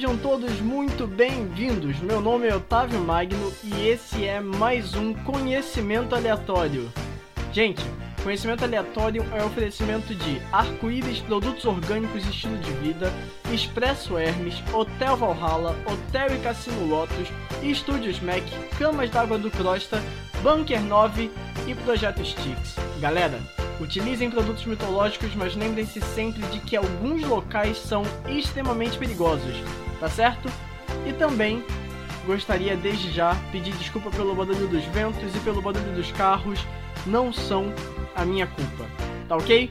Sejam todos muito bem-vindos. Meu nome é Otávio Magno e esse é mais um Conhecimento Aleatório. Gente, Conhecimento Aleatório é oferecimento de Arco-Íris Produtos Orgânicos e Estilo de Vida, Expresso Hermes, Hotel Valhalla, Hotel e Cassino Lotus, Estúdios Mac, Camas d'Água do Crosta, Bunker 9 e Projeto Sticks. Galera, Utilizem produtos mitológicos, mas lembrem-se sempre de que alguns locais são extremamente perigosos, tá certo? E também gostaria desde já pedir desculpa pelo barulho dos ventos e pelo barulho dos carros, não são a minha culpa, tá ok?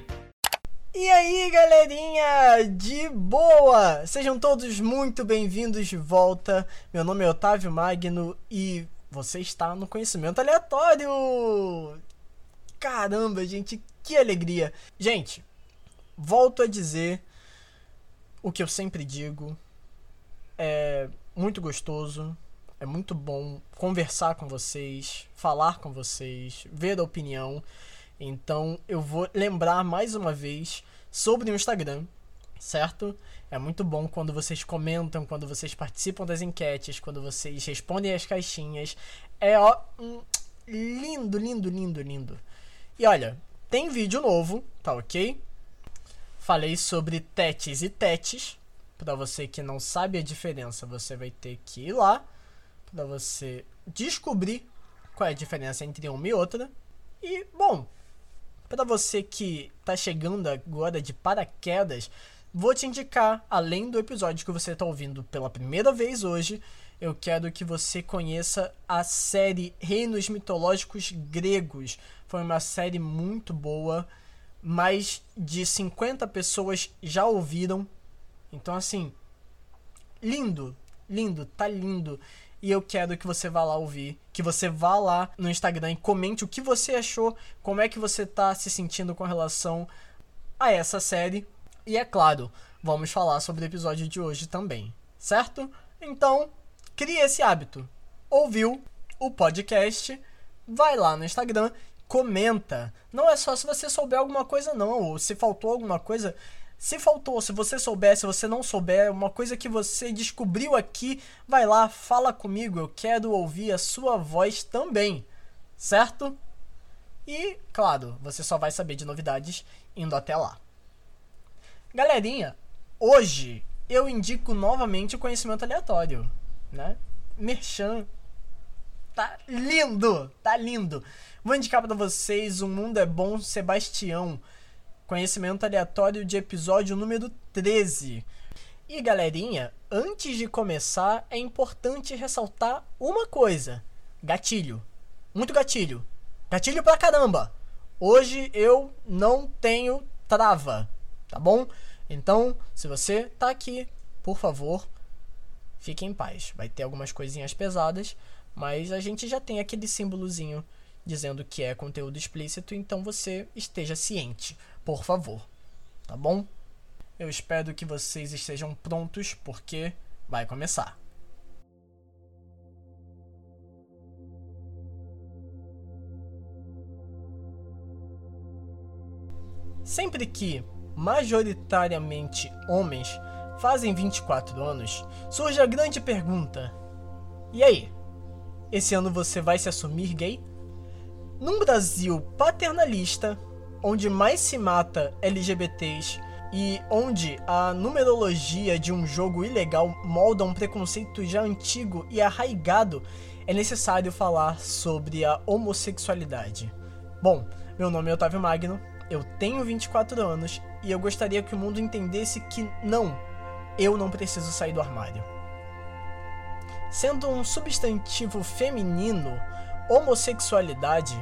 E aí, galerinha, de boa! Sejam todos muito bem-vindos de volta. Meu nome é Otávio Magno e você está no Conhecimento Aleatório. Caramba, gente, que alegria! Gente, volto a dizer o que eu sempre digo. É muito gostoso, é muito bom conversar com vocês, falar com vocês, ver a opinião. Então eu vou lembrar mais uma vez sobre o Instagram, certo? É muito bom quando vocês comentam, quando vocês participam das enquetes, quando vocês respondem as caixinhas. É ó, lindo, lindo, lindo, lindo. E olha, tem vídeo novo, tá ok? Falei sobre tetes e tetes. Para você que não sabe a diferença, você vai ter que ir lá para você descobrir qual é a diferença entre uma e outra. E, bom, para você que tá chegando agora de paraquedas, vou te indicar, além do episódio que você está ouvindo pela primeira vez hoje, eu quero que você conheça a série Reinos Mitológicos Gregos. Foi uma série muito boa. Mais de 50 pessoas já ouviram. Então, assim, lindo, lindo, tá lindo. E eu quero que você vá lá ouvir, que você vá lá no Instagram e comente o que você achou, como é que você tá se sentindo com relação a essa série. E é claro, vamos falar sobre o episódio de hoje também, certo? Então, crie esse hábito. Ouviu o podcast? Vai lá no Instagram, comenta. Não é só se você souber alguma coisa, não. Ou se faltou alguma coisa. Se faltou, se você souber, se você não souber, uma coisa que você descobriu aqui, vai lá, fala comigo. Eu quero ouvir a sua voz também, certo? E, claro, você só vai saber de novidades indo até lá. Galerinha, hoje eu indico novamente o conhecimento aleatório né? Merchan. Tá lindo, tá lindo. Vou indicar para vocês O Mundo é Bom Sebastião. Conhecimento aleatório de episódio número 13. E galerinha, antes de começar, é importante ressaltar uma coisa: gatilho. Muito gatilho. Gatilho pra caramba. Hoje eu não tenho trava, tá bom? Então, se você tá aqui, por favor, fique em paz. Vai ter algumas coisinhas pesadas, mas a gente já tem aquele símbolozinho dizendo que é conteúdo explícito, então você esteja ciente, por favor. Tá bom? Eu espero que vocês estejam prontos porque vai começar. Sempre que majoritariamente homens fazem 24 anos, surge a grande pergunta: e aí? Esse ano você vai se assumir gay? Num Brasil paternalista, onde mais se mata LGBTs e onde a numerologia de um jogo ilegal molda um preconceito já antigo e arraigado, é necessário falar sobre a homossexualidade. Bom, meu nome é Otávio Magno, eu tenho 24 anos e eu gostaria que o mundo entendesse que não, eu não preciso sair do armário. Sendo um substantivo feminino, homossexualidade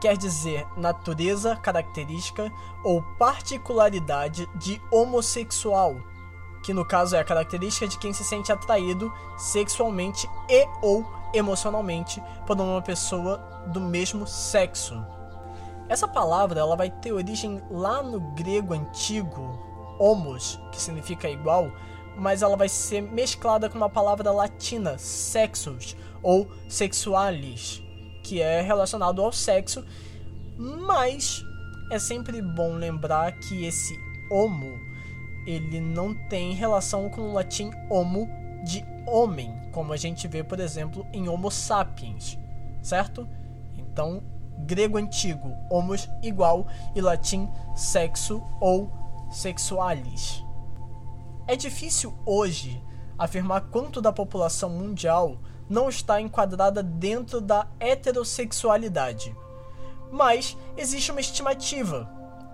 quer dizer natureza, característica ou particularidade de homossexual, que no caso é a característica de quem se sente atraído sexualmente e ou emocionalmente por uma pessoa do mesmo sexo. Essa palavra ela vai ter origem lá no grego antigo, homos, que significa igual, mas ela vai ser mesclada com uma palavra latina, sexus, ou sexualis, que é relacionado ao sexo, mas é sempre bom lembrar que esse homo ele não tem relação com o latim homo de homem, como a gente vê, por exemplo, em Homo sapiens, certo? Então, grego antigo, homos igual e latim sexo ou sexualis. É difícil hoje afirmar quanto da população mundial não está enquadrada dentro da heterossexualidade. Mas existe uma estimativa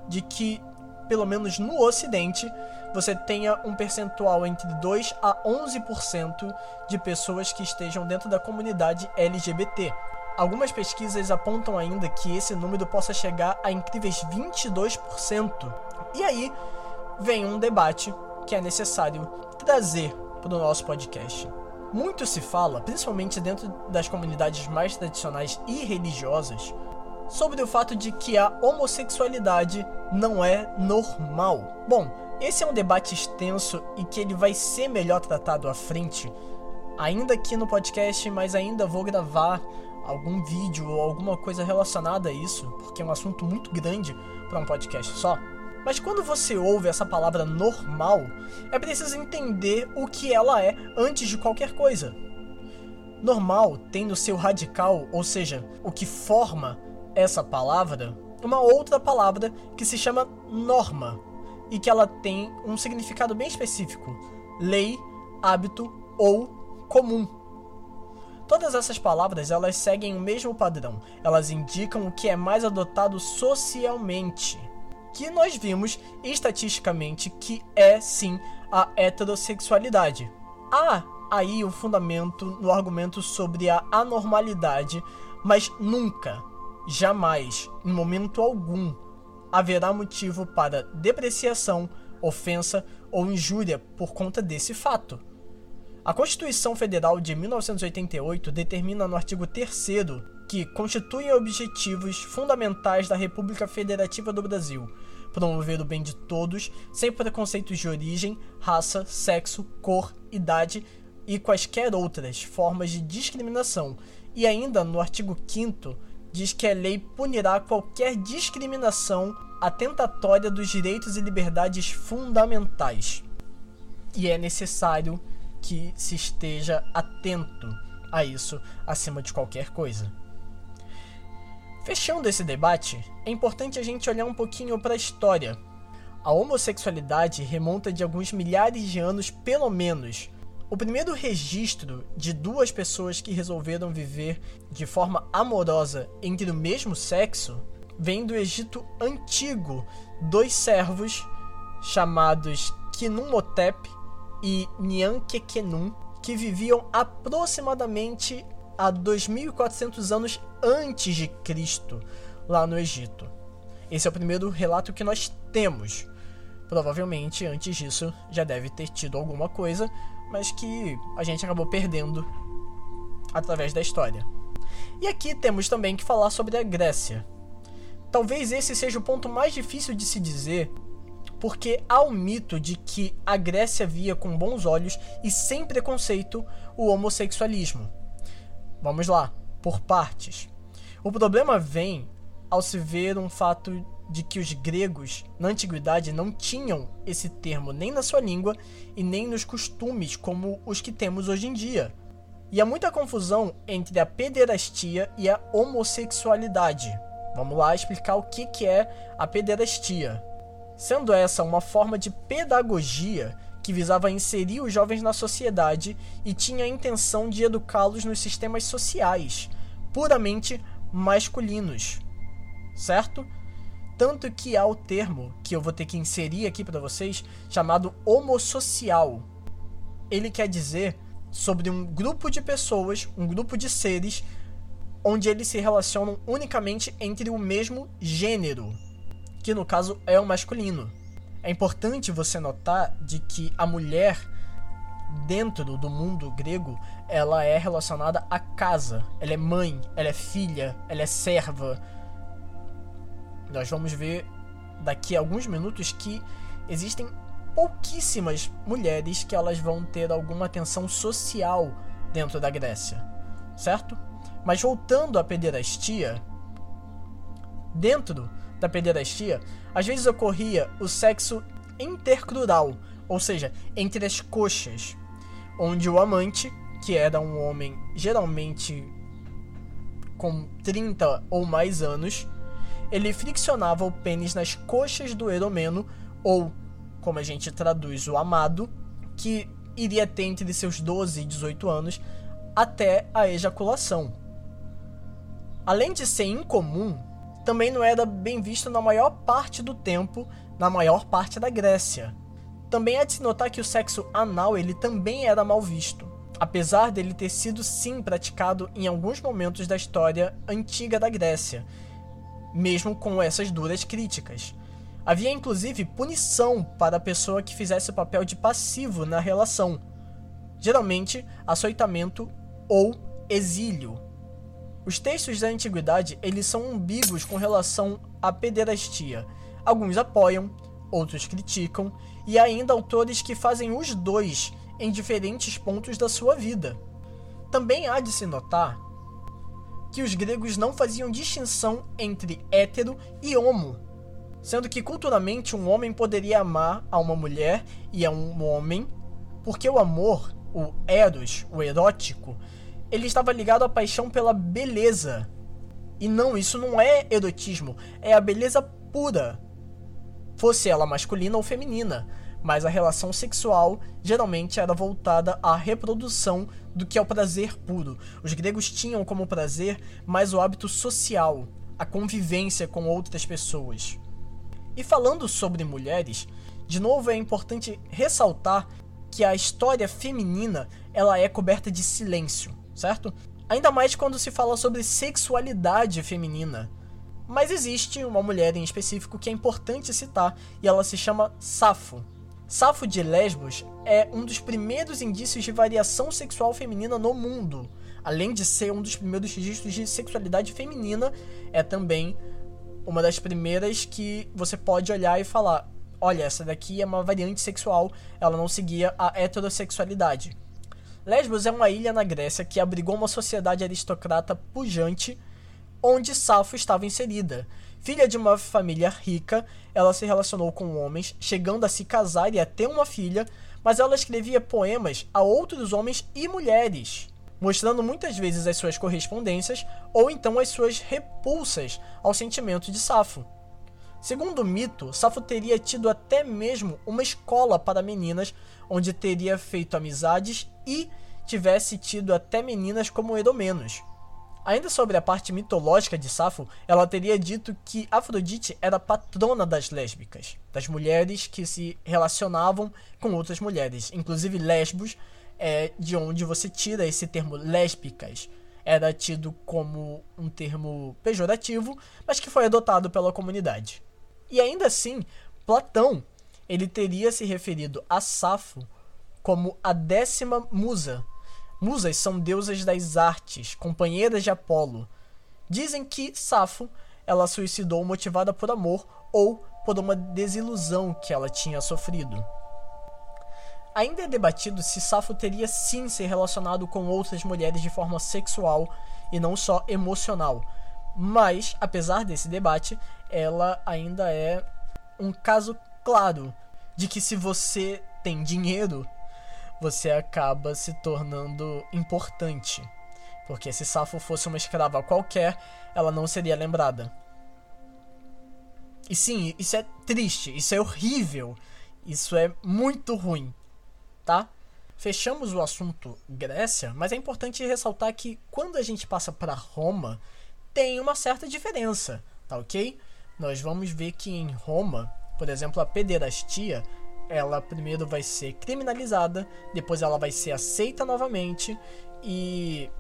de que, pelo menos no Ocidente, você tenha um percentual entre 2 a 11% de pessoas que estejam dentro da comunidade LGBT. Algumas pesquisas apontam ainda que esse número possa chegar a incríveis 22%. E aí vem um debate que é necessário trazer para o nosso podcast. Muito se fala, principalmente dentro das comunidades mais tradicionais e religiosas, sobre o fato de que a homossexualidade não é normal. Bom, esse é um debate extenso e que ele vai ser melhor tratado à frente, ainda aqui no podcast, mas ainda vou gravar algum vídeo ou alguma coisa relacionada a isso, porque é um assunto muito grande para um podcast só. Mas quando você ouve essa palavra normal, é preciso entender o que ela é antes de qualquer coisa. Normal tem no seu radical, ou seja, o que forma essa palavra, uma outra palavra que se chama norma e que ela tem um significado bem específico: lei, hábito ou comum. Todas essas palavras elas seguem o mesmo padrão. Elas indicam o que é mais adotado socialmente que nós vimos estatisticamente que é sim a heterossexualidade. Há aí o um fundamento no argumento sobre a anormalidade, mas nunca, jamais, em momento algum, haverá motivo para depreciação, ofensa ou injúria por conta desse fato. A Constituição Federal de 1988 determina no artigo 3 que constituem objetivos fundamentais da República Federativa do Brasil, promover o bem de todos, sem preconceitos de origem, raça, sexo, cor, idade e quaisquer outras formas de discriminação. E ainda no artigo 5 diz que a lei punirá qualquer discriminação atentatória dos direitos e liberdades fundamentais. E é necessário que se esteja atento a isso acima de qualquer coisa. Fechando esse debate, é importante a gente olhar um pouquinho para a história. A homossexualidade remonta de alguns milhares de anos, pelo menos. O primeiro registro de duas pessoas que resolveram viver de forma amorosa entre o mesmo sexo vem do Egito Antigo, dois servos chamados Kinumotep e Nyankekenum, que viviam aproximadamente a 2400 anos antes de Cristo lá no Egito. Esse é o primeiro relato que nós temos. Provavelmente antes disso já deve ter tido alguma coisa, mas que a gente acabou perdendo através da história. E aqui temos também que falar sobre a Grécia. Talvez esse seja o ponto mais difícil de se dizer, porque há o mito de que a Grécia via com bons olhos e sem preconceito o homossexualismo. Vamos lá, por partes. O problema vem ao se ver um fato de que os gregos, na antiguidade, não tinham esse termo nem na sua língua e nem nos costumes como os que temos hoje em dia. E há muita confusão entre a pederastia e a homossexualidade. Vamos lá explicar o que é a pederastia. Sendo essa uma forma de pedagogia que visava inserir os jovens na sociedade e tinha a intenção de educá-los nos sistemas sociais, puramente masculinos. Certo? Tanto que há o termo que eu vou ter que inserir aqui para vocês chamado homossocial. Ele quer dizer sobre um grupo de pessoas, um grupo de seres onde eles se relacionam unicamente entre o mesmo gênero, que no caso é o masculino. É importante você notar de que a mulher dentro do mundo grego, ela é relacionada à casa. Ela é mãe, ela é filha, ela é serva. Nós vamos ver daqui a alguns minutos que existem pouquíssimas mulheres que elas vão ter alguma atenção social dentro da Grécia, certo? Mas voltando à pederastia, dentro da pederastia, às vezes ocorria o sexo intercrural, ou seja, entre as coxas, onde o amante, que era um homem geralmente com 30 ou mais anos, ele friccionava o pênis nas coxas do eromeno, ou, como a gente traduz, o amado, que iria ter entre seus 12 e 18 anos, até a ejaculação. Além de ser incomum, também não era bem visto na maior parte do tempo na maior parte da Grécia. Também é de se notar que o sexo anal ele também era mal visto, apesar dele ter sido sim praticado em alguns momentos da história antiga da Grécia, mesmo com essas duras críticas. Havia inclusive punição para a pessoa que fizesse o papel de passivo na relação, geralmente açoitamento ou exílio. Os textos da antiguidade eles são ambíguos com relação à pederastia. Alguns apoiam, outros criticam, e ainda autores que fazem os dois em diferentes pontos da sua vida. Também há de se notar que os gregos não faziam distinção entre hétero e homo, sendo que culturalmente um homem poderia amar a uma mulher e a um homem, porque o amor, o eros, o erótico, ele estava ligado à paixão pela beleza. E não, isso não é erotismo, é a beleza pura. Fosse ela masculina ou feminina, mas a relação sexual geralmente era voltada à reprodução do que ao prazer puro. Os gregos tinham como prazer mais o hábito social, a convivência com outras pessoas. E falando sobre mulheres, de novo é importante ressaltar que a história feminina ela é coberta de silêncio certo? Ainda mais quando se fala sobre sexualidade feminina. Mas existe uma mulher em específico que é importante citar e ela se chama Safo. Safo de Lesbos é um dos primeiros indícios de variação sexual feminina no mundo. Além de ser um dos primeiros registros de sexualidade feminina, é também uma das primeiras que você pode olhar e falar: olha, essa daqui é uma variante sexual, ela não seguia a heterossexualidade. Lesbos é uma ilha na Grécia que abrigou uma sociedade aristocrata pujante, onde Safo estava inserida. Filha de uma família rica, ela se relacionou com homens, chegando a se casar e a ter uma filha, mas ela escrevia poemas a outros homens e mulheres, mostrando muitas vezes as suas correspondências ou então as suas repulsas ao sentimento de Safo. Segundo o mito, Safo teria tido até mesmo uma escola para meninas, onde teria feito amizades e tivesse tido até meninas como Edomenos. Ainda sobre a parte mitológica de Safo, ela teria dito que Afrodite era patrona das lésbicas, das mulheres que se relacionavam com outras mulheres, inclusive Lesbos, é de onde você tira esse termo lésbicas. Era tido como um termo pejorativo, mas que foi adotado pela comunidade. E ainda assim, Platão ele teria se referido a Safo como a décima musa. Musas são deusas das artes, companheiras de Apolo. Dizem que Safo ela suicidou motivada por amor ou por uma desilusão que ela tinha sofrido. Ainda é debatido se Safo teria sim se relacionado com outras mulheres de forma sexual e não só emocional, mas, apesar desse debate, ela ainda é um caso claro de que se você tem dinheiro, você acaba se tornando importante. Porque se Safo fosse uma escrava qualquer, ela não seria lembrada. E sim, isso é triste, isso é horrível, isso é muito ruim, tá? Fechamos o assunto Grécia, mas é importante ressaltar que quando a gente passa para Roma, tem uma certa diferença, tá ok? Nós vamos ver que em Roma, por exemplo, a pederastia, ela primeiro vai ser criminalizada, depois ela vai ser aceita novamente e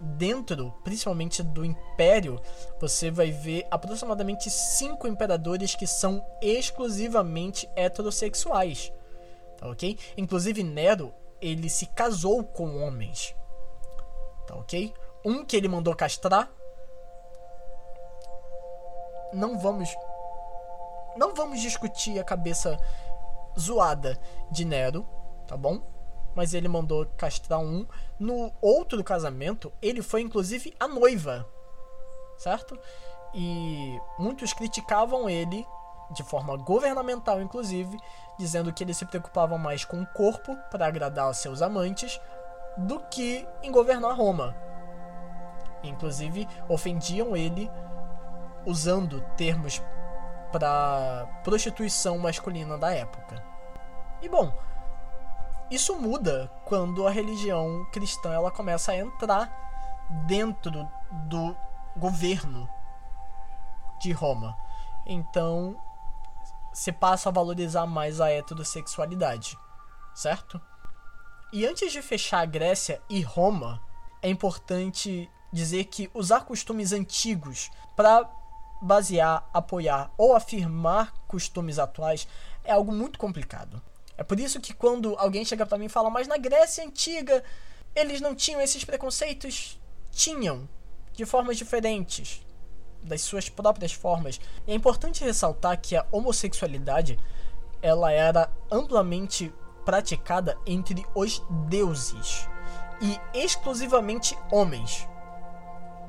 dentro, principalmente do império, você vai ver aproximadamente cinco imperadores que são exclusivamente heterossexuais, tá ok? Inclusive Nero, ele se casou com homens, tá ok? Um que ele mandou castrar não vamos não vamos discutir a cabeça zoada de Nero, tá bom? Mas ele mandou castrar um. No outro casamento, ele foi inclusive a noiva, certo? E muitos criticavam ele de forma governamental, inclusive, dizendo que eles se preocupavam mais com o corpo para agradar seus amantes do que em governar Roma. Inclusive, ofendiam ele usando termos para prostituição masculina da época. E bom, isso muda quando a religião cristã ela começa a entrar dentro do governo de Roma. Então, se passa a valorizar mais a heterossexualidade, certo? E antes de fechar a Grécia e Roma, é importante dizer que usar costumes antigos para basear, apoiar ou afirmar costumes atuais é algo muito complicado. É por isso que quando alguém chega para mim e fala, mas na Grécia antiga eles não tinham esses preconceitos? Tinham, de formas diferentes, das suas próprias formas. E é importante ressaltar que a homossexualidade ela era amplamente praticada entre os deuses e exclusivamente homens,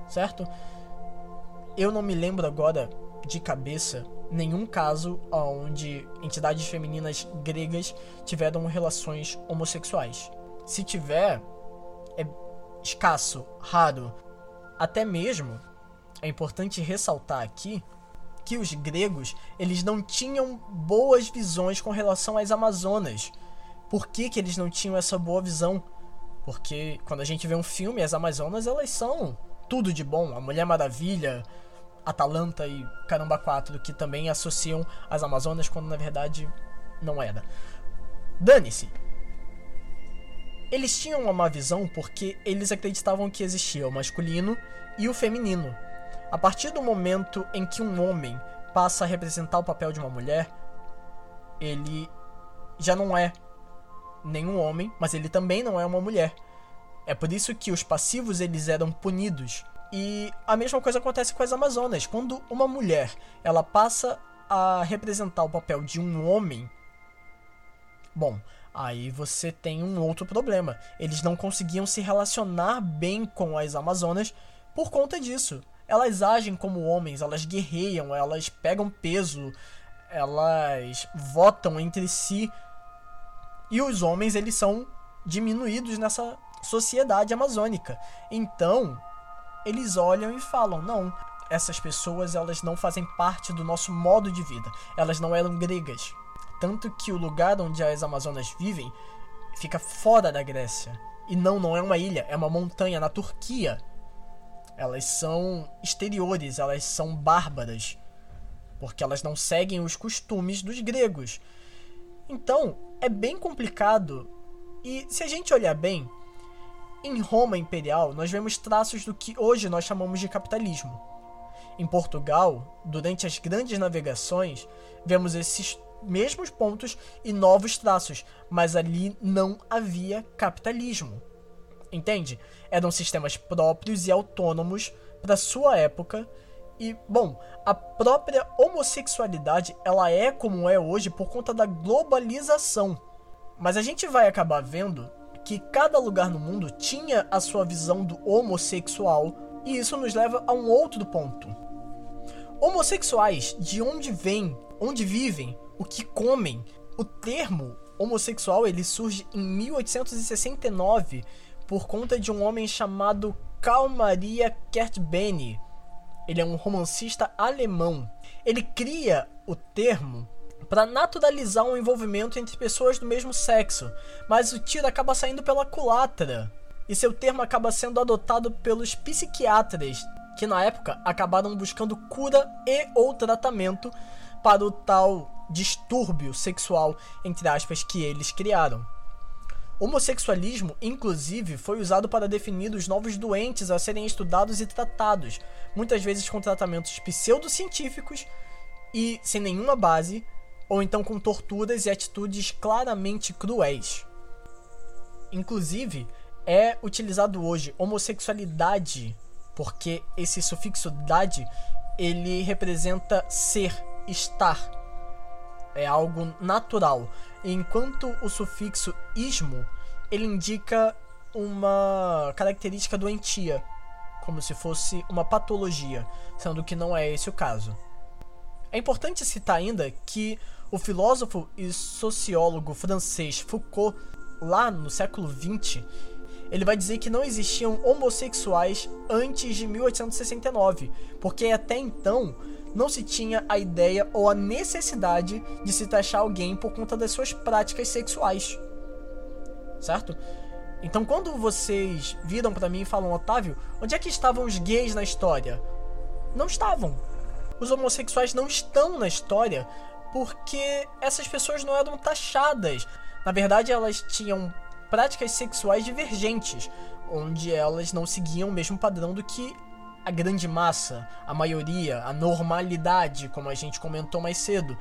certo? Eu não me lembro agora de cabeça nenhum caso onde entidades femininas gregas tiveram relações homossexuais. Se tiver, é escasso, raro. Até mesmo é importante ressaltar aqui que os gregos eles não tinham boas visões com relação às Amazonas por que, que eles não tinham essa boa visão? Porque quando a gente vê um filme, as Amazonas elas são tudo de bom. A Mulher Maravilha, Atalanta e Caramba 4, que também associam as Amazonas quando na verdade não era. Dane-se. Eles tinham uma visão porque eles acreditavam que existia o masculino e o feminino. A partir do momento em que um homem passa a representar o papel de uma mulher, ele já não é nenhum homem, mas ele também não é uma mulher. É por isso que os passivos eles eram punidos. E a mesma coisa acontece com as Amazonas. Quando uma mulher ela passa a representar o papel de um homem, bom, aí você tem um outro problema. Eles não conseguiam se relacionar bem com as Amazonas por conta disso. Elas agem como homens, elas guerreiam, elas pegam peso, elas votam entre si e os homens, eles são diminuídos nessa sociedade amazônica. Então, eles olham e falam: "Não, essas pessoas elas não fazem parte do nosso modo de vida. Elas não eram gregas. Tanto que o lugar onde as Amazonas vivem fica fora da Grécia. E não, não é uma ilha, é uma montanha na Turquia. Elas são exteriores, elas são bárbaras. Porque elas não seguem os costumes dos gregos. Então, é bem complicado. E se a gente olhar bem, em Roma Imperial nós vemos traços do que hoje nós chamamos de capitalismo. Em Portugal, durante as grandes navegações, vemos esses mesmos pontos e novos traços, mas ali não havia capitalismo. Entende? Eram sistemas próprios e autônomos para sua época e, bom, a própria homossexualidade, ela é como é hoje por conta da globalização. Mas a gente vai acabar vendo que cada lugar no mundo tinha a sua visão do homossexual, e isso nos leva a um outro ponto. Homossexuais, de onde vêm, onde vivem, o que comem, o termo homossexual ele surge em 1869 por conta de um homem chamado Karl Maria Kertbeny, ele é um romancista alemão. Ele cria o termo para naturalizar um envolvimento entre pessoas do mesmo sexo, mas o tiro acaba saindo pela culatra. E seu termo acaba sendo adotado pelos psiquiatras, que na época acabaram buscando cura e ou tratamento para o tal distúrbio sexual, entre aspas, que eles criaram. Homossexualismo, inclusive, foi usado para definir os novos doentes a serem estudados e tratados, muitas vezes com tratamentos pseudocientíficos e sem nenhuma base, ou então com torturas e atitudes claramente cruéis. Inclusive, é utilizado hoje homossexualidade, porque esse sufixo dade ele representa ser, estar. É algo natural enquanto o sufixo ismo ele indica uma característica doentia, como se fosse uma patologia, sendo que não é esse o caso. É importante citar ainda que o filósofo e sociólogo francês Foucault, lá no século XX, ele vai dizer que não existiam homossexuais antes de 1869, porque até então não se tinha a ideia ou a necessidade de se taxar alguém por conta das suas práticas sexuais. Certo? Então quando vocês viram para mim e falam, Otávio, onde é que estavam os gays na história? Não estavam. Os homossexuais não estão na história porque essas pessoas não eram taxadas. Na verdade, elas tinham práticas sexuais divergentes, onde elas não seguiam o mesmo padrão do que a grande massa, a maioria, a normalidade, como a gente comentou mais cedo.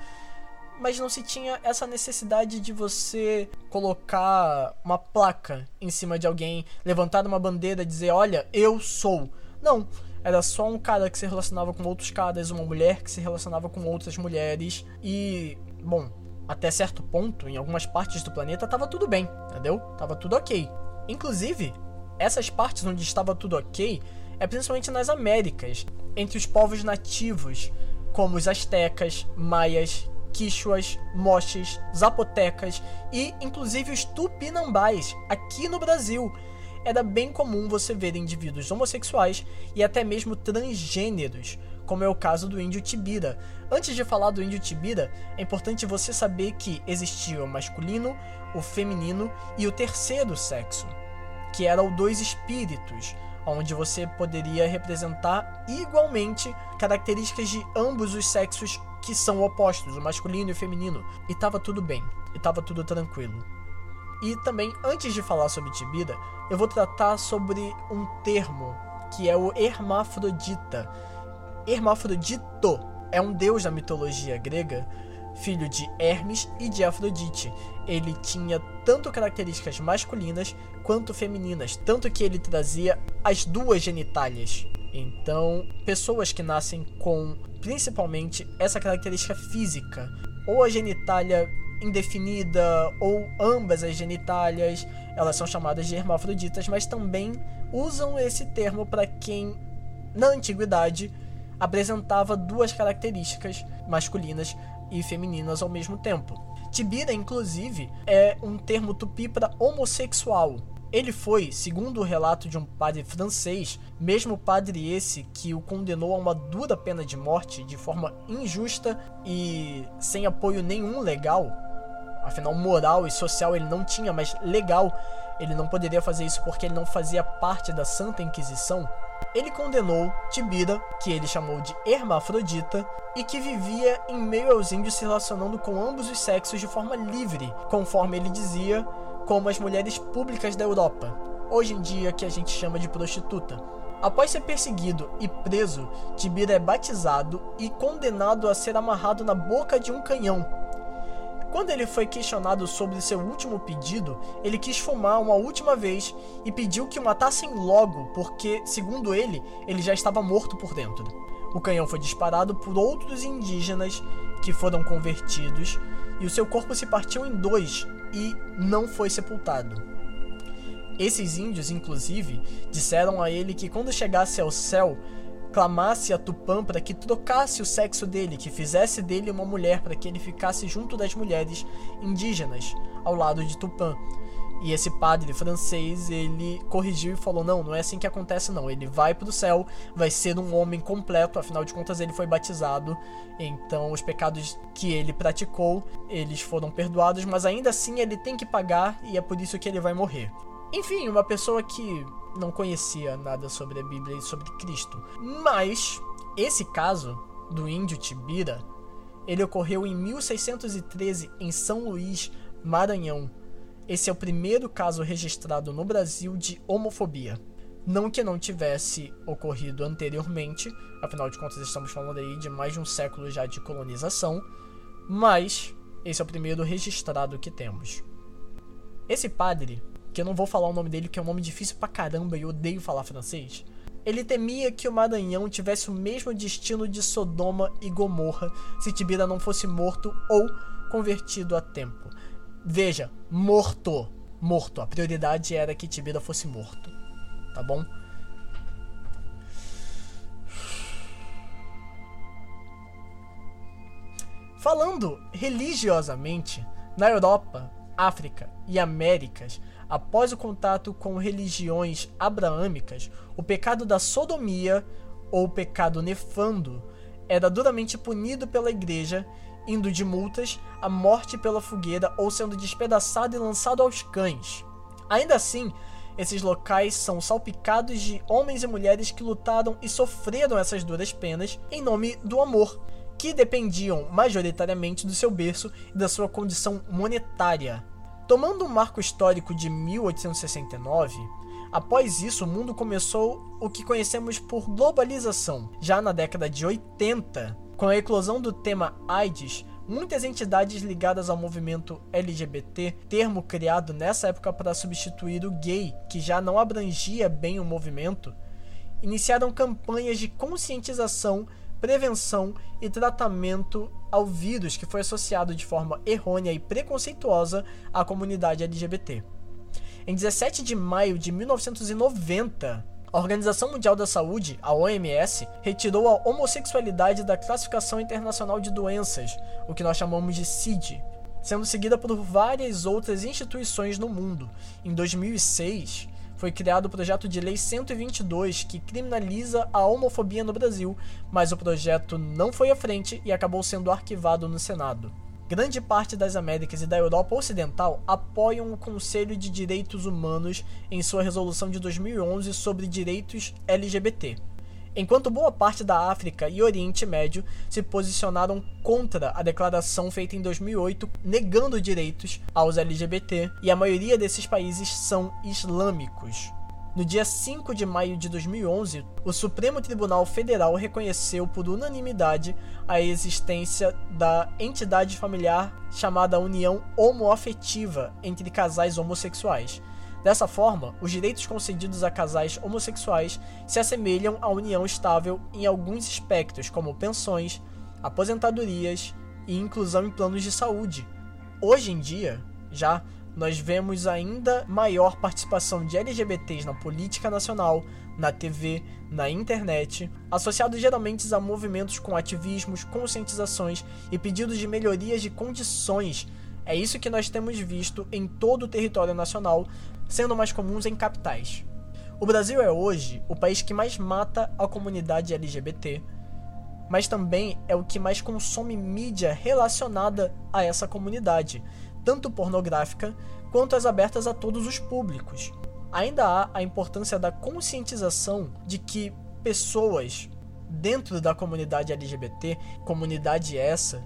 Mas não se tinha essa necessidade de você colocar uma placa em cima de alguém, levantar uma bandeira e dizer: Olha, eu sou. Não, era só um cara que se relacionava com outros caras, uma mulher que se relacionava com outras mulheres. E, bom, até certo ponto, em algumas partes do planeta, tava tudo bem, entendeu? Tava tudo ok. Inclusive, essas partes onde estava tudo ok é principalmente nas Américas, entre os povos nativos, como os astecas, maias, quichuas, moches, zapotecas e inclusive os tupinambás, aqui no Brasil. Era bem comum você ver indivíduos homossexuais e até mesmo transgêneros, como é o caso do índio Tibira. Antes de falar do índio Tibira, é importante você saber que existia o masculino, o feminino e o terceiro sexo, que era o dois espíritos, onde você poderia representar igualmente características de ambos os sexos que são opostos, o masculino e o feminino. E tava tudo bem, e tava tudo tranquilo. E também, antes de falar sobre Tibira, eu vou tratar sobre um termo que é o hermafrodita, Hermafrodito é um deus da mitologia grega, filho de Hermes e de Afrodite. Ele tinha tanto características masculinas quanto femininas, tanto que ele trazia as duas genitálias. Então, pessoas que nascem com principalmente essa característica física, ou a genitália indefinida, ou ambas as genitálias, elas são chamadas de hermafroditas, mas também usam esse termo para quem na antiguidade apresentava duas características masculinas e femininas ao mesmo tempo. Tibira, inclusive, é um termo tupi para homossexual. Ele foi, segundo o relato de um padre francês, mesmo padre esse que o condenou a uma dura pena de morte de forma injusta e sem apoio nenhum legal. Afinal, moral e social ele não tinha, mas legal ele não poderia fazer isso porque ele não fazia parte da Santa Inquisição ele condenou Tibira, que ele chamou de hermafrodita, e que vivia em meio aos índios se relacionando com ambos os sexos de forma livre, conforme ele dizia, como as mulheres públicas da Europa, hoje em dia que a gente chama de prostituta. Após ser perseguido e preso, Tibira é batizado e condenado a ser amarrado na boca de um canhão, quando ele foi questionado sobre seu último pedido, ele quis fumar uma última vez e pediu que o matassem logo, porque, segundo ele, ele já estava morto por dentro. O canhão foi disparado por outros indígenas que foram convertidos e o seu corpo se partiu em dois e não foi sepultado. Esses índios, inclusive, disseram a ele que quando chegasse ao céu, clamasse a Tupã para que trocasse o sexo dele, que fizesse dele uma mulher para que ele ficasse junto das mulheres indígenas ao lado de Tupã. E esse padre francês, ele corrigiu e falou: "Não, não é assim que acontece não. Ele vai para o céu, vai ser um homem completo, afinal de contas ele foi batizado. Então os pecados que ele praticou, eles foram perdoados, mas ainda assim ele tem que pagar e é por isso que ele vai morrer." Enfim, uma pessoa que não conhecia nada sobre a Bíblia e sobre Cristo. Mas esse caso do índio Tibira, ele ocorreu em 1613 em São Luís, Maranhão. Esse é o primeiro caso registrado no Brasil de homofobia. Não que não tivesse ocorrido anteriormente, afinal de contas estamos falando aí de mais de um século já de colonização, mas esse é o primeiro registrado que temos. Esse padre que eu não vou falar o nome dele, que é um nome difícil pra caramba e eu odeio falar francês. Ele temia que o Maranhão tivesse o mesmo destino de Sodoma e Gomorra se Tibira não fosse morto ou convertido a tempo. Veja, morto. Morto. A prioridade era que Tibira fosse morto. Tá bom? Falando religiosamente, na Europa, África e Américas, após o contato com religiões abraâmicas, o pecado da sodomia ou pecado nefando era duramente punido pela igreja, indo de multas à morte pela fogueira ou sendo despedaçado e lançado aos cães. Ainda assim, esses locais são salpicados de homens e mulheres que lutaram e sofreram essas duras penas em nome do amor, que dependiam majoritariamente do seu berço e da sua condição monetária. Tomando um marco histórico de 1869, após isso o mundo começou o que conhecemos por globalização. Já na década de 80, com a eclosão do tema AIDS, muitas entidades ligadas ao movimento LGBT, termo criado nessa época para substituir o gay, que já não abrangia bem o movimento, iniciaram campanhas de conscientização prevenção e tratamento ao vírus que foi associado de forma errônea e preconceituosa à comunidade LGBT. Em 17 de maio de 1990, a Organização Mundial da Saúde, a OMS, retirou a homossexualidade da Classificação Internacional de Doenças, o que nós chamamos de CID, sendo seguida por várias outras instituições no mundo. Em 2006, foi criado o projeto de lei 122 que criminaliza a homofobia no Brasil, mas o projeto não foi à frente e acabou sendo arquivado no Senado. Grande parte das Américas e da Europa Ocidental apoiam o Conselho de Direitos Humanos em sua resolução de 2011 sobre direitos LGBT enquanto boa parte da África e Oriente Médio se posicionaram contra a declaração feita em 2008 negando direitos aos LGBT, e a maioria desses países são islâmicos. No dia 5 de maio de 2011, o Supremo Tribunal Federal reconheceu por unanimidade a existência da entidade familiar chamada União Homoafetiva entre casais homossexuais, Dessa forma, os direitos concedidos a casais homossexuais se assemelham à união estável em alguns aspectos, como pensões, aposentadorias e inclusão em planos de saúde. Hoje em dia, já nós vemos ainda maior participação de LGBTs na política nacional, na TV, na internet, associados geralmente a movimentos com ativismos, conscientizações e pedidos de melhorias de condições. É isso que nós temos visto em todo o território nacional, sendo mais comuns em capitais. O Brasil é hoje o país que mais mata a comunidade LGBT, mas também é o que mais consome mídia relacionada a essa comunidade, tanto pornográfica quanto as abertas a todos os públicos. Ainda há a importância da conscientização de que pessoas dentro da comunidade LGBT, comunidade essa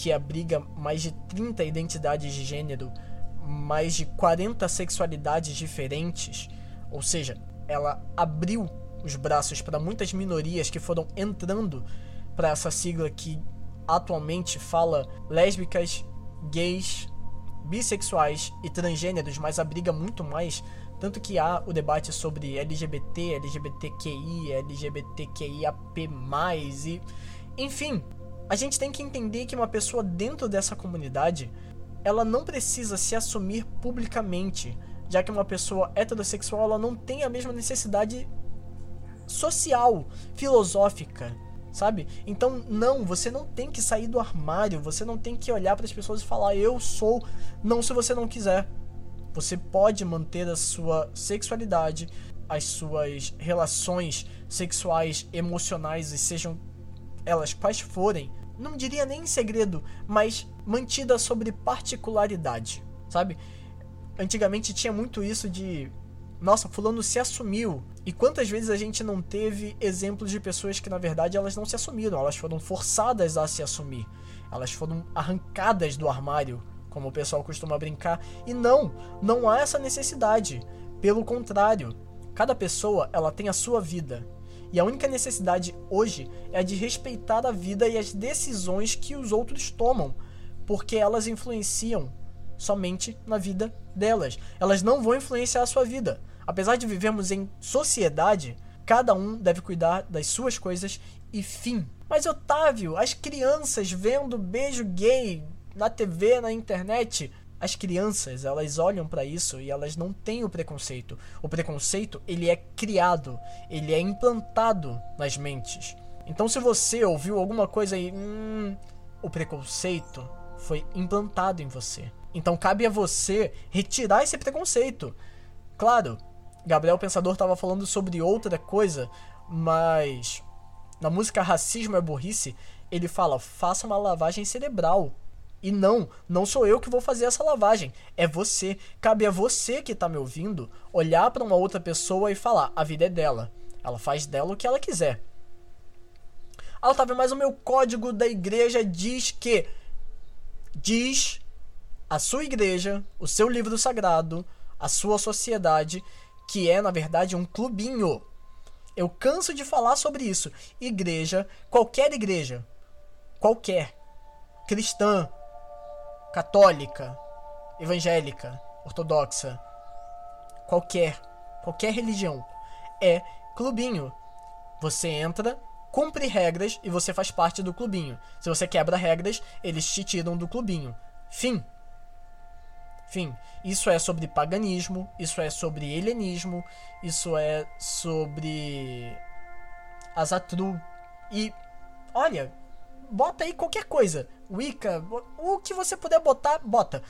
que abriga mais de 30 identidades de gênero mais de 40 sexualidades diferentes, ou seja, ela abriu os braços para muitas minorias que foram entrando para essa sigla que atualmente fala lésbicas, gays, bissexuais e transgêneros, mas abriga muito mais. Tanto que há o debate sobre LGBT, LGBTQI, LGBTQIAP+, e... Enfim, a gente tem que entender que uma pessoa dentro dessa comunidade ela não precisa se assumir publicamente, já que uma pessoa heterossexual ela não tem a mesma necessidade social, filosófica, sabe? Então, não, você não tem que sair do armário, você não tem que olhar para as pessoas e falar eu sou, não se você não quiser. Você pode manter a sua sexualidade, as suas relações sexuais, emocionais e sejam elas quais forem, não diria nem em segredo, mas mantida sobre particularidade, sabe? Antigamente tinha muito isso de nossa, fulano se assumiu. E quantas vezes a gente não teve exemplos de pessoas que na verdade elas não se assumiram, elas foram forçadas a se assumir. Elas foram arrancadas do armário, como o pessoal costuma brincar. E não, não há essa necessidade. Pelo contrário, cada pessoa ela tem a sua vida. E a única necessidade hoje é a de respeitar a vida e as decisões que os outros tomam, porque elas influenciam somente na vida delas. Elas não vão influenciar a sua vida. Apesar de vivermos em sociedade, cada um deve cuidar das suas coisas e fim. Mas Otávio, as crianças vendo beijo gay na TV, na internet, as crianças, elas olham para isso e elas não têm o preconceito. O preconceito, ele é criado, ele é implantado nas mentes. Então se você ouviu alguma coisa aí, hum, o preconceito foi implantado em você. Então cabe a você retirar esse preconceito. Claro, Gabriel Pensador estava falando sobre outra coisa, mas na música Racismo é Burrice, ele fala: faça uma lavagem cerebral. E não, não sou eu que vou fazer essa lavagem, é você. Cabe a você que está me ouvindo olhar para uma outra pessoa e falar: a vida é dela. Ela faz dela o que ela quiser. Ah, Otávio, mas o meu código da igreja diz que. Diz a sua igreja, o seu livro sagrado, a sua sociedade, que é na verdade um clubinho. Eu canso de falar sobre isso. Igreja, qualquer igreja, qualquer, cristã, católica, evangélica, ortodoxa, qualquer, qualquer religião, é clubinho. Você entra, cumpre regras e você faz parte do clubinho. Se você quebra regras, eles te tiram do clubinho. Fim. Fim. Isso é sobre paganismo, isso é sobre helenismo, isso é sobre Azatru. E olha, bota aí qualquer coisa. Wicca, o que você puder botar, bota.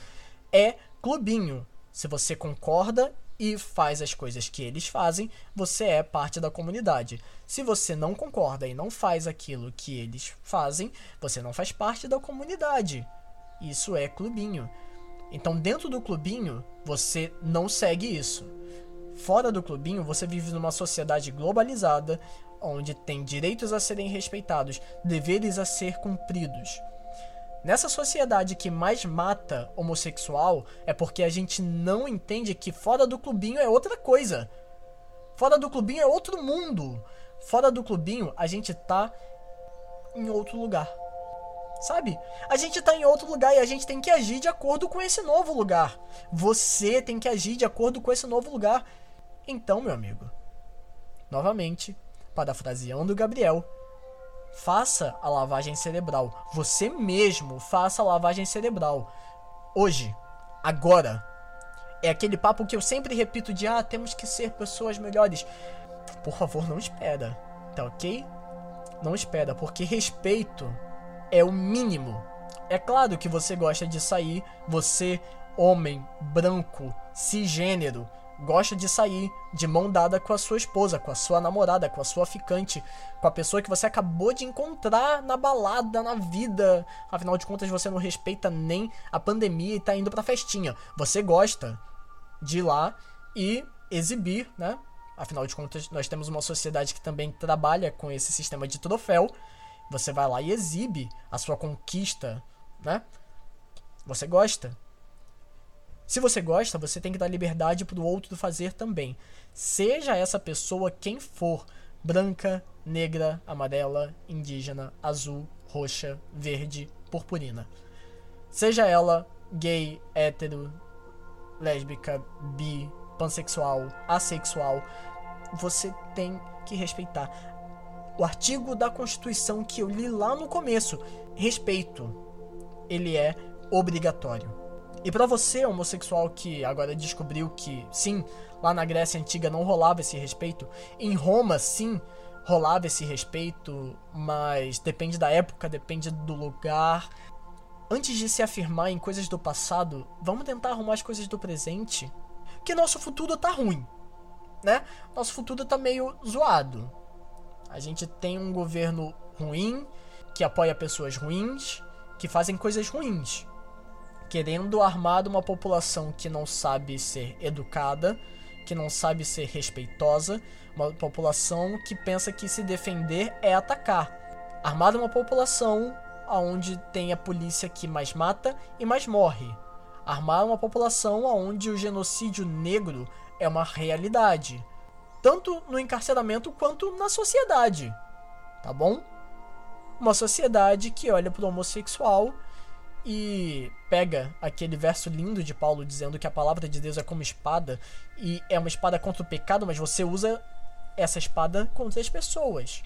É clubinho. Se você concorda e faz as coisas que eles fazem, você é parte da comunidade. Se você não concorda e não faz aquilo que eles fazem, você não faz parte da comunidade. Isso é clubinho. Então, dentro do clubinho, você não segue isso. Fora do clubinho, você vive numa sociedade globalizada, onde tem direitos a serem respeitados, deveres a ser cumpridos. Nessa sociedade que mais mata homossexual é porque a gente não entende que fora do clubinho é outra coisa. Fora do clubinho é outro mundo. Fora do clubinho a gente tá em outro lugar. Sabe? A gente tá em outro lugar e a gente tem que agir de acordo com esse novo lugar. Você tem que agir de acordo com esse novo lugar. Então, meu amigo, novamente, parafraseando Gabriel, Faça a lavagem cerebral. Você mesmo faça a lavagem cerebral. Hoje, agora. É aquele papo que eu sempre repito de ah, temos que ser pessoas melhores. Por favor, não espera. Tá ok? Não espera, porque respeito é o mínimo. É claro que você gosta de sair, você, homem, branco, cisgênero, gosta de sair de mão dada com a sua esposa, com a sua namorada, com a sua ficante, com a pessoa que você acabou de encontrar na balada, na vida. Afinal de contas, você não respeita nem a pandemia e tá indo pra festinha. Você gosta de ir lá e exibir, né? Afinal de contas, nós temos uma sociedade que também trabalha com esse sistema de troféu. Você vai lá e exibe a sua conquista, né? Você gosta. Se você gosta, você tem que dar liberdade para o outro fazer também. Seja essa pessoa quem for: branca, negra, amarela, indígena, azul, roxa, verde, purpurina. Seja ela gay, hétero, lésbica, bi, pansexual, assexual, você tem que respeitar. O artigo da Constituição que eu li lá no começo, respeito, ele é obrigatório. E para você, homossexual, que agora descobriu que, sim, lá na Grécia Antiga não rolava esse respeito, em Roma, sim, rolava esse respeito, mas depende da época, depende do lugar. Antes de se afirmar em coisas do passado, vamos tentar arrumar as coisas do presente. Que nosso futuro tá ruim, né? Nosso futuro tá meio zoado. A gente tem um governo ruim, que apoia pessoas ruins, que fazem coisas ruins querendo armar uma população que não sabe ser educada, que não sabe ser respeitosa, uma população que pensa que se defender é atacar. Armar uma população onde tem a polícia que mais mata e mais morre. Armar uma população onde o genocídio negro é uma realidade, tanto no encarceramento quanto na sociedade. Tá bom? Uma sociedade que olha para o homossexual e pega aquele verso lindo de Paulo dizendo que a palavra de Deus é como espada e é uma espada contra o pecado, mas você usa essa espada contra as pessoas.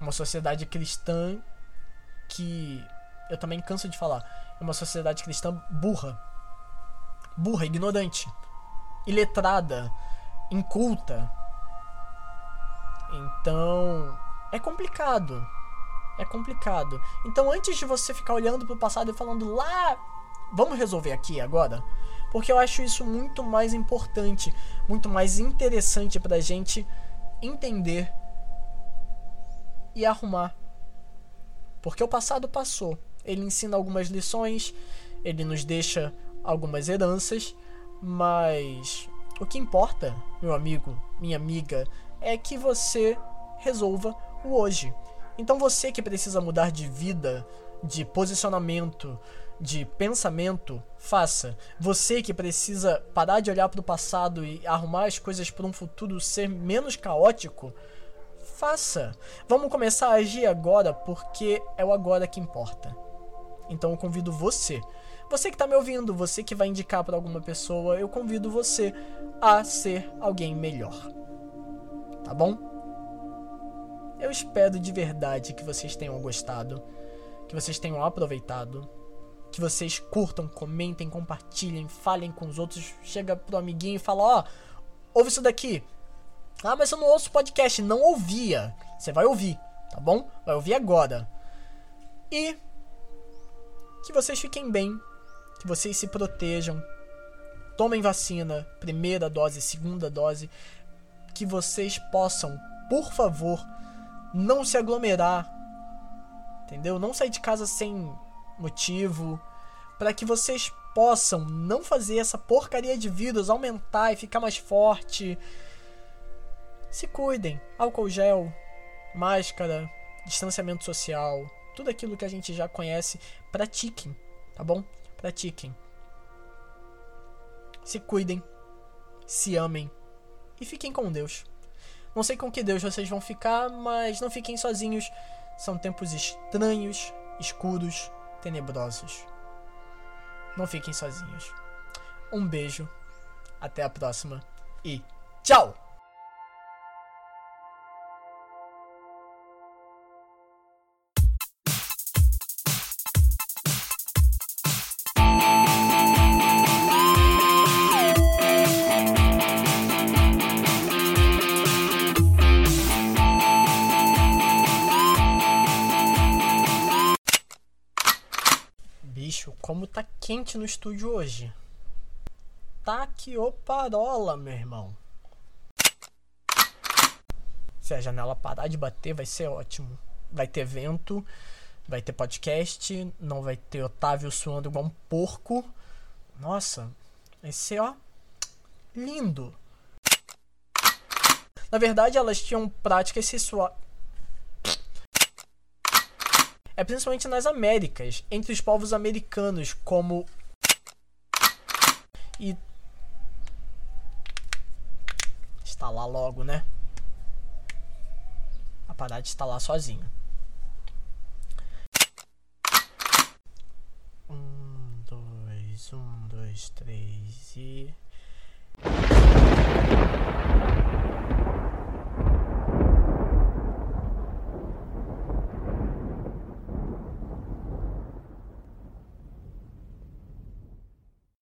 Uma sociedade cristã que eu também canso de falar, é uma sociedade cristã burra. Burra, ignorante, iletrada, inculta. Então, é complicado é complicado. Então, antes de você ficar olhando pro passado e falando lá, vamos resolver aqui agora? Porque eu acho isso muito mais importante, muito mais interessante pra gente entender e arrumar. Porque o passado passou. Ele ensina algumas lições, ele nos deixa algumas heranças, mas o que importa, meu amigo, minha amiga, é que você resolva o hoje. Então você que precisa mudar de vida, de posicionamento, de pensamento, faça. Você que precisa parar de olhar para o passado e arrumar as coisas para um futuro ser menos caótico, faça. Vamos começar a agir agora porque é o agora que importa. Então eu convido você, você que está me ouvindo, você que vai indicar para alguma pessoa, eu convido você a ser alguém melhor. Tá bom? Eu espero de verdade que vocês tenham gostado, que vocês tenham aproveitado, que vocês curtam, comentem, compartilhem, falem com os outros, chega pro amiguinho e fala, ó, oh, ouve isso daqui. Ah, mas eu não ouço podcast, não ouvia. Você vai ouvir, tá bom? Vai ouvir agora. E que vocês fiquem bem, que vocês se protejam, tomem vacina, primeira dose, segunda dose, que vocês possam, por favor, não se aglomerar, entendeu? Não sair de casa sem motivo, para que vocês possam não fazer essa porcaria de vírus aumentar e ficar mais forte. Se cuidem, álcool gel, máscara, distanciamento social, tudo aquilo que a gente já conhece, pratiquem, tá bom? Pratiquem. Se cuidem, se amem e fiquem com Deus. Não sei com que Deus vocês vão ficar, mas não fiquem sozinhos. São tempos estranhos, escuros, tenebrosos. Não fiquem sozinhos. Um beijo, até a próxima e tchau! Tá quente no estúdio hoje. Tá que o parola, meu irmão. Se a janela parar de bater, vai ser ótimo. Vai ter vento, vai ter podcast, não vai ter Otávio suando igual um porco. Nossa, vai ser, ó, lindo. Na verdade, elas tinham práticas sexuais é principalmente nas Américas, entre os povos americanos, como. E. Instalar logo, né? A parar de instalar sozinho. Um, dois, um, dois, três e.